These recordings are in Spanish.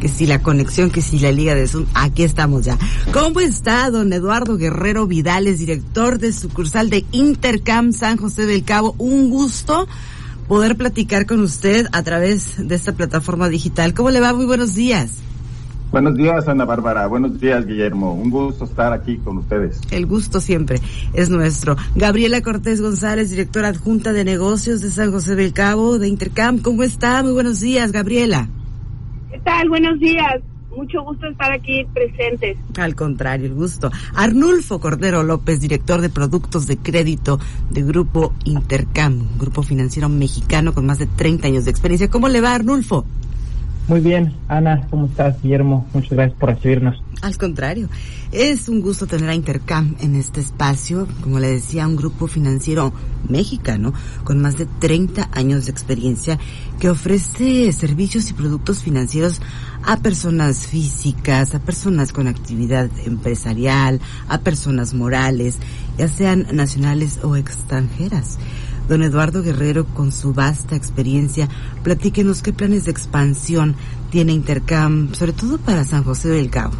que si la conexión, que si la liga de Zoom, aquí estamos ya. ¿Cómo está don Eduardo Guerrero Vidales, director de sucursal de Intercam San José del Cabo? Un gusto poder platicar con usted a través de esta plataforma digital. ¿Cómo le va? Muy buenos días. Buenos días, Ana Bárbara. Buenos días, Guillermo. Un gusto estar aquí con ustedes. El gusto siempre es nuestro. Gabriela Cortés González, directora adjunta de negocios de San José del Cabo, de Intercam. ¿Cómo está? Muy buenos días, Gabriela. ¿Qué tal? Buenos días. Mucho gusto estar aquí presentes. Al contrario, el gusto. Arnulfo Cordero López, director de productos de crédito de Grupo Intercam, grupo financiero mexicano con más de 30 años de experiencia. ¿Cómo le va, Arnulfo? Muy bien, Ana, ¿cómo estás, Guillermo? Muchas gracias por recibirnos. Al contrario, es un gusto tener a Intercam en este espacio, como le decía, un grupo financiero mexicano con más de 30 años de experiencia que ofrece servicios y productos financieros a personas físicas, a personas con actividad empresarial, a personas morales, ya sean nacionales o extranjeras. Don Eduardo Guerrero, con su vasta experiencia, platíquenos qué planes de expansión tiene Intercam, sobre todo para San José del Cabo.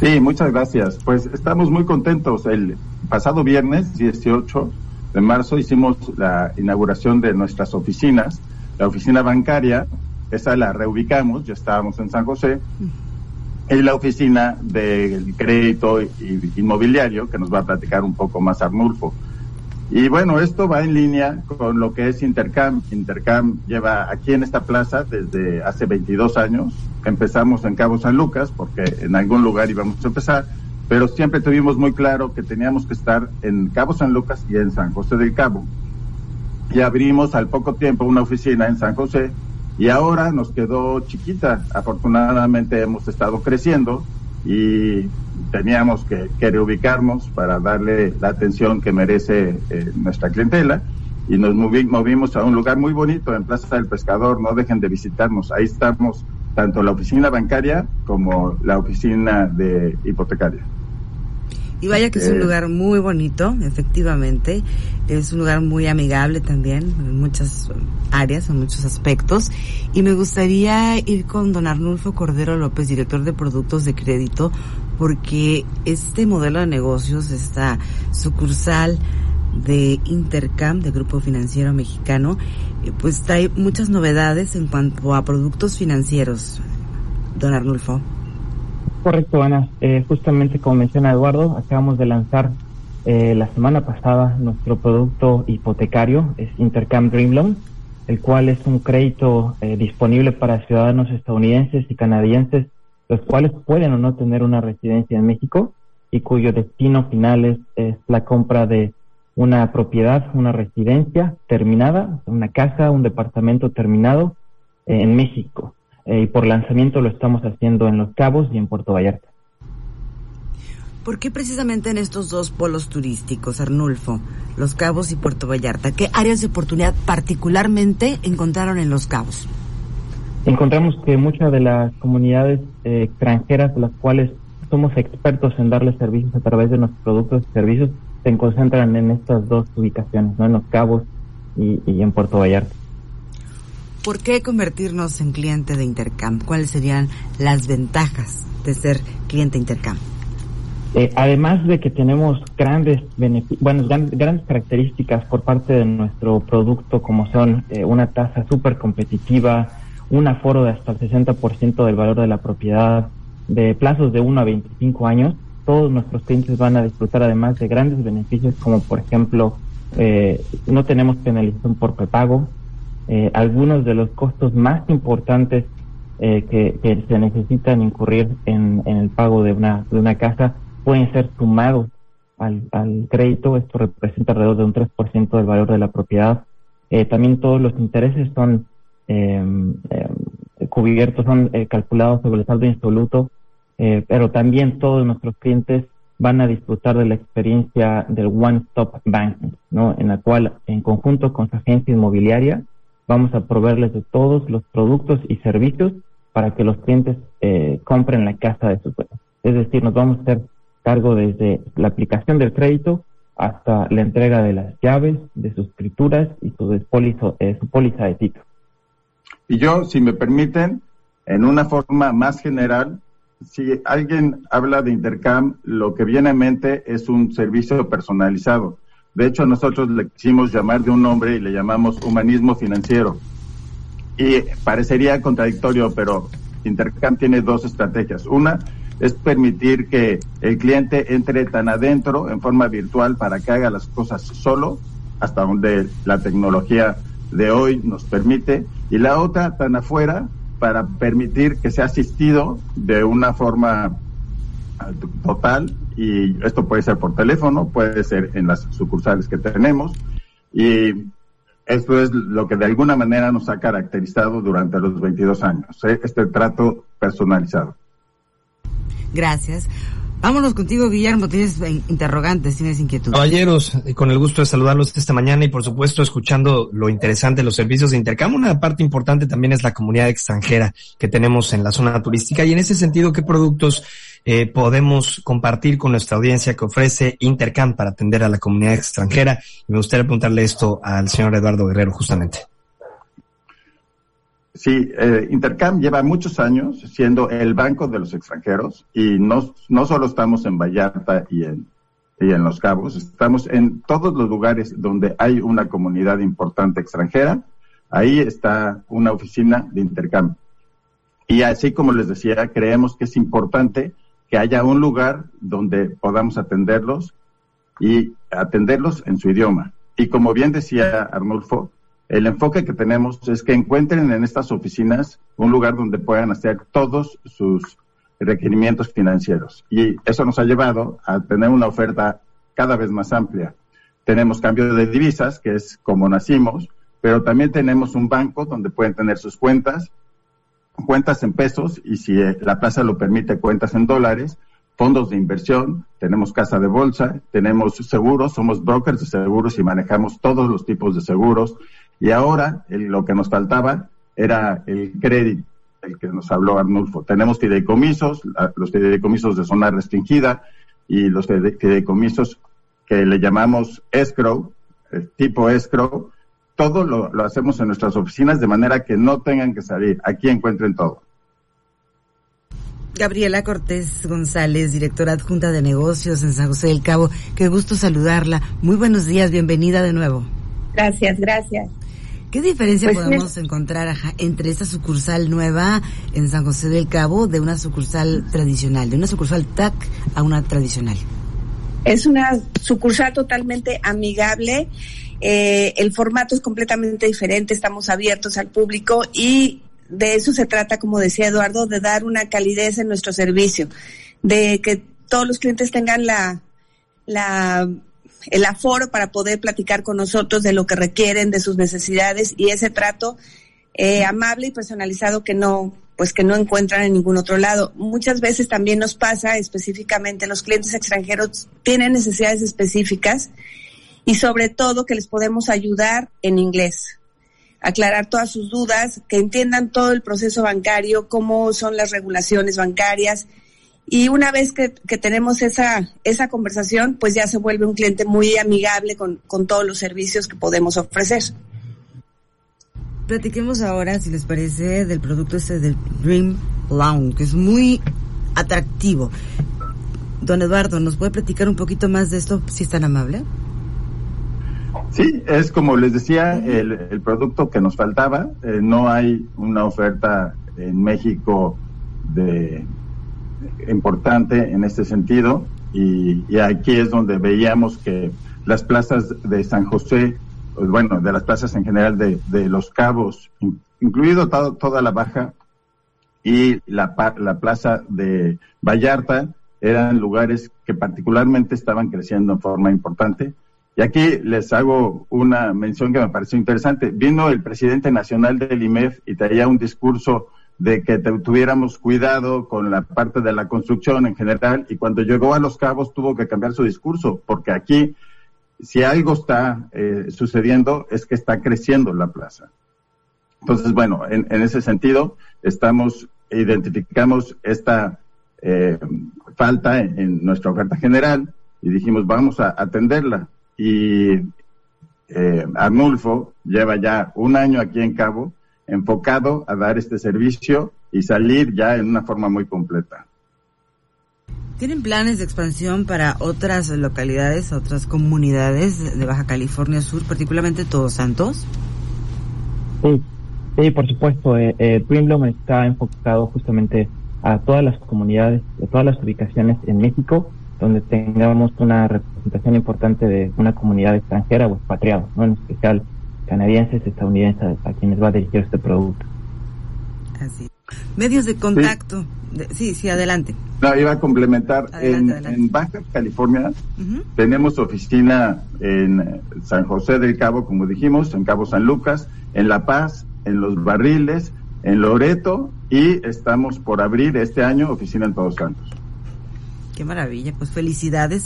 Sí, muchas gracias. Pues estamos muy contentos. El pasado viernes 18 de marzo hicimos la inauguración de nuestras oficinas. La oficina bancaria, esa la reubicamos, ya estábamos en San José, y la oficina del crédito inmobiliario, que nos va a platicar un poco más Arnulfo. Y bueno, esto va en línea con lo que es Intercam. Intercam lleva aquí en esta plaza desde hace 22 años. Empezamos en Cabo San Lucas porque en algún lugar íbamos a empezar, pero siempre tuvimos muy claro que teníamos que estar en Cabo San Lucas y en San José del Cabo. Y abrimos al poco tiempo una oficina en San José y ahora nos quedó chiquita. Afortunadamente hemos estado creciendo y teníamos que, reubicarnos para darle la atención que merece eh, nuestra clientela y nos movimos a un lugar muy bonito en Plaza del Pescador, no dejen de visitarnos, ahí estamos tanto la oficina bancaria como la oficina de hipotecaria. Y vaya que es un lugar muy bonito, efectivamente. Es un lugar muy amigable también en muchas áreas, en muchos aspectos. Y me gustaría ir con don Arnulfo Cordero López, director de productos de crédito, porque este modelo de negocios, esta sucursal de Intercam, de Grupo Financiero Mexicano, eh, pues trae muchas novedades en cuanto a productos financieros. Don Arnulfo. Correcto, Ana. Eh, justamente como menciona Eduardo, acabamos de lanzar eh, la semana pasada nuestro producto hipotecario, es Intercam Dream Loan, el cual es un crédito eh, disponible para ciudadanos estadounidenses y canadienses, los cuales pueden o no tener una residencia en México y cuyo destino final es, es la compra de una propiedad, una residencia terminada, una casa, un departamento terminado en México. Eh, y por lanzamiento lo estamos haciendo en Los Cabos y en Puerto Vallarta. ¿Por qué precisamente en estos dos polos turísticos, Arnulfo, Los Cabos y Puerto Vallarta? ¿Qué áreas de oportunidad particularmente encontraron en Los Cabos? Encontramos que muchas de las comunidades eh, extranjeras, las cuales somos expertos en darles servicios a través de nuestros productos y servicios, se concentran en estas dos ubicaciones, ¿no? en Los Cabos y en Puerto Vallarta. ¿Por qué convertirnos en cliente de Intercam? ¿Cuáles serían las ventajas de ser cliente Intercam? Eh, además de que tenemos grandes bueno, grandes características por parte de nuestro producto, como son eh, una tasa súper competitiva, un aforo de hasta el 60% del valor de la propiedad, de plazos de 1 a 25 años, todos nuestros clientes van a disfrutar además de grandes beneficios como por ejemplo eh, no tenemos penalización por prepago, eh, algunos de los costos más importantes eh, que, se necesitan incurrir en, el pago de una, de una casa pueden ser sumados al, crédito. Esto representa alrededor de un 3% del valor de la propiedad. Eh, también todos los intereses son em, em, cubiertos, son calculados sobre el saldo insoluto, pero también todos nuestros clientes van a disfrutar de la experiencia del One Stop Banking, ¿no? en la cual en conjunto con su agencia inmobiliaria vamos a proveerles de todos los productos y servicios para que los clientes eh, compren la casa de su sueños. Es decir, nos vamos a hacer cargo desde la aplicación del crédito hasta la entrega de las llaves, de sus escrituras y su, eh, su póliza de título. Y yo, si me permiten, en una forma más general, si alguien habla de Intercam, lo que viene a mente es un servicio personalizado. De hecho, nosotros le quisimos llamar de un nombre y le llamamos humanismo financiero. Y parecería contradictorio, pero Intercam tiene dos estrategias. Una es permitir que el cliente entre tan adentro en forma virtual para que haga las cosas solo, hasta donde la tecnología de hoy nos permite, y la otra tan afuera para permitir que sea asistido de una forma total y esto puede ser por teléfono, puede ser en las sucursales que tenemos y esto es lo que de alguna manera nos ha caracterizado durante los 22 años, ¿eh? este trato personalizado. Gracias. Vámonos contigo, Guillermo. Tienes interrogantes, tienes inquietudes. Caballeros, eh, con el gusto de saludarlos esta mañana y por supuesto escuchando lo interesante de los servicios de intercambio. Una parte importante también es la comunidad extranjera que tenemos en la zona turística y en ese sentido, ¿qué productos eh, podemos compartir con nuestra audiencia que ofrece Intercam para atender a la comunidad extranjera? Y me gustaría preguntarle esto al señor Eduardo Guerrero justamente. Sí, eh, Intercam lleva muchos años siendo el banco de los extranjeros y no, no solo estamos en Vallarta y en, y en Los Cabos, estamos en todos los lugares donde hay una comunidad importante extranjera, ahí está una oficina de Intercam. Y así como les decía, creemos que es importante que haya un lugar donde podamos atenderlos y atenderlos en su idioma. Y como bien decía Arnulfo, el enfoque que tenemos es que encuentren en estas oficinas un lugar donde puedan hacer todos sus requerimientos financieros. Y eso nos ha llevado a tener una oferta cada vez más amplia. Tenemos cambio de divisas, que es como nacimos, pero también tenemos un banco donde pueden tener sus cuentas, cuentas en pesos y si eh, la plaza lo permite, cuentas en dólares, fondos de inversión, tenemos casa de bolsa, tenemos seguros, somos brokers de seguros y manejamos todos los tipos de seguros, y ahora lo que nos faltaba era el crédito, el que nos habló Arnulfo. Tenemos fideicomisos, los fideicomisos de zona restringida y los fideicomisos que le llamamos escrow, tipo escrow. Todo lo, lo hacemos en nuestras oficinas de manera que no tengan que salir. Aquí encuentren todo. Gabriela Cortés González, directora adjunta de negocios en San José del Cabo. Qué gusto saludarla. Muy buenos días, bienvenida de nuevo. Gracias, gracias. ¿Qué diferencia pues podemos encontrar entre esta sucursal nueva en San José del Cabo de una sucursal tradicional, de una sucursal TAC a una tradicional? Es una sucursal totalmente amigable. Eh, el formato es completamente diferente. Estamos abiertos al público y de eso se trata, como decía Eduardo, de dar una calidez en nuestro servicio, de que todos los clientes tengan la, la el aforo para poder platicar con nosotros de lo que requieren, de sus necesidades y ese trato eh, amable y personalizado que no pues que no encuentran en ningún otro lado. Muchas veces también nos pasa, específicamente los clientes extranjeros tienen necesidades específicas y sobre todo que les podemos ayudar en inglés, aclarar todas sus dudas, que entiendan todo el proceso bancario, cómo son las regulaciones bancarias, y una vez que, tenemos esa, esa conversación, pues ya se vuelve un cliente muy amigable con, con todos los servicios que podemos ofrecer. Platiquemos ahora, si les parece, del producto este del Dream Lounge, que es muy atractivo. Don Eduardo, ¿nos puede platicar un poquito más de esto, si es tan amable? Sí, es como les decía, el, el producto que nos faltaba. Eh, no hay una oferta en México de importante en este sentido y, aquí es donde veíamos que las plazas de San José, pues bueno, de las plazas en general de, de Los Cabos, incluido toda la baja y la, la plaza de Vallarta, eran lugares que particularmente estaban creciendo en forma importante. Y aquí les hago una mención que me pareció interesante. Vino el presidente nacional del IMEF y traía un discurso de que tuviéramos cuidado con la parte de la construcción en general y cuando llegó a Los Cabos tuvo que cambiar su discurso porque aquí si algo está eh, sucediendo es que está creciendo la plaza. Entonces, bueno, en, ese sentido estamos, identificamos esta eh, falta en, nuestra oferta general y dijimos vamos a atenderla. Y eh, Arnulfo lleva ya un año aquí en Cabo enfocado a dar este servicio y salir ya en una forma muy completa. ¿Tienen planes de expansión para otras localidades, otras comunidades de Baja California Sur, particularmente Todos Santos? Sí, sí por supuesto. Eh, eh está enfocado justamente a todas las comunidades, a todas las ubicaciones en México donde tengamos una representación importante de una comunidad extranjera o expatriados, ¿no? en especial canadienses, estadounidenses, a quienes va a dirigir este producto. Así. Medios de contacto. Sí, sí, adelante. No, iba a complementar. en, Baja California tenemos oficina en San José del Cabo, como dijimos, en Cabo San Lucas, en La Paz, en Los Barriles, en Loreto y estamos por abrir este año oficina en Todos Santos. Qué maravilla, pues felicidades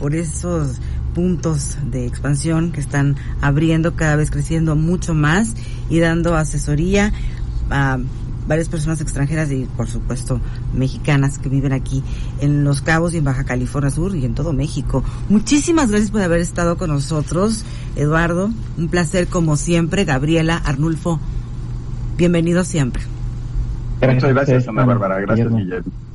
por esos puntos de expansión que están abriendo cada vez creciendo mucho más y dando asesoría a varias personas extranjeras y por supuesto mexicanas que viven aquí en Los Cabos y en Baja California Sur y en todo México. Muchísimas gracias por haber estado con nosotros, Eduardo. Un placer como siempre. Gabriela, Arnulfo, bienvenido siempre. Muchas gracias, Ana Bárbara. Gracias, Guillermo.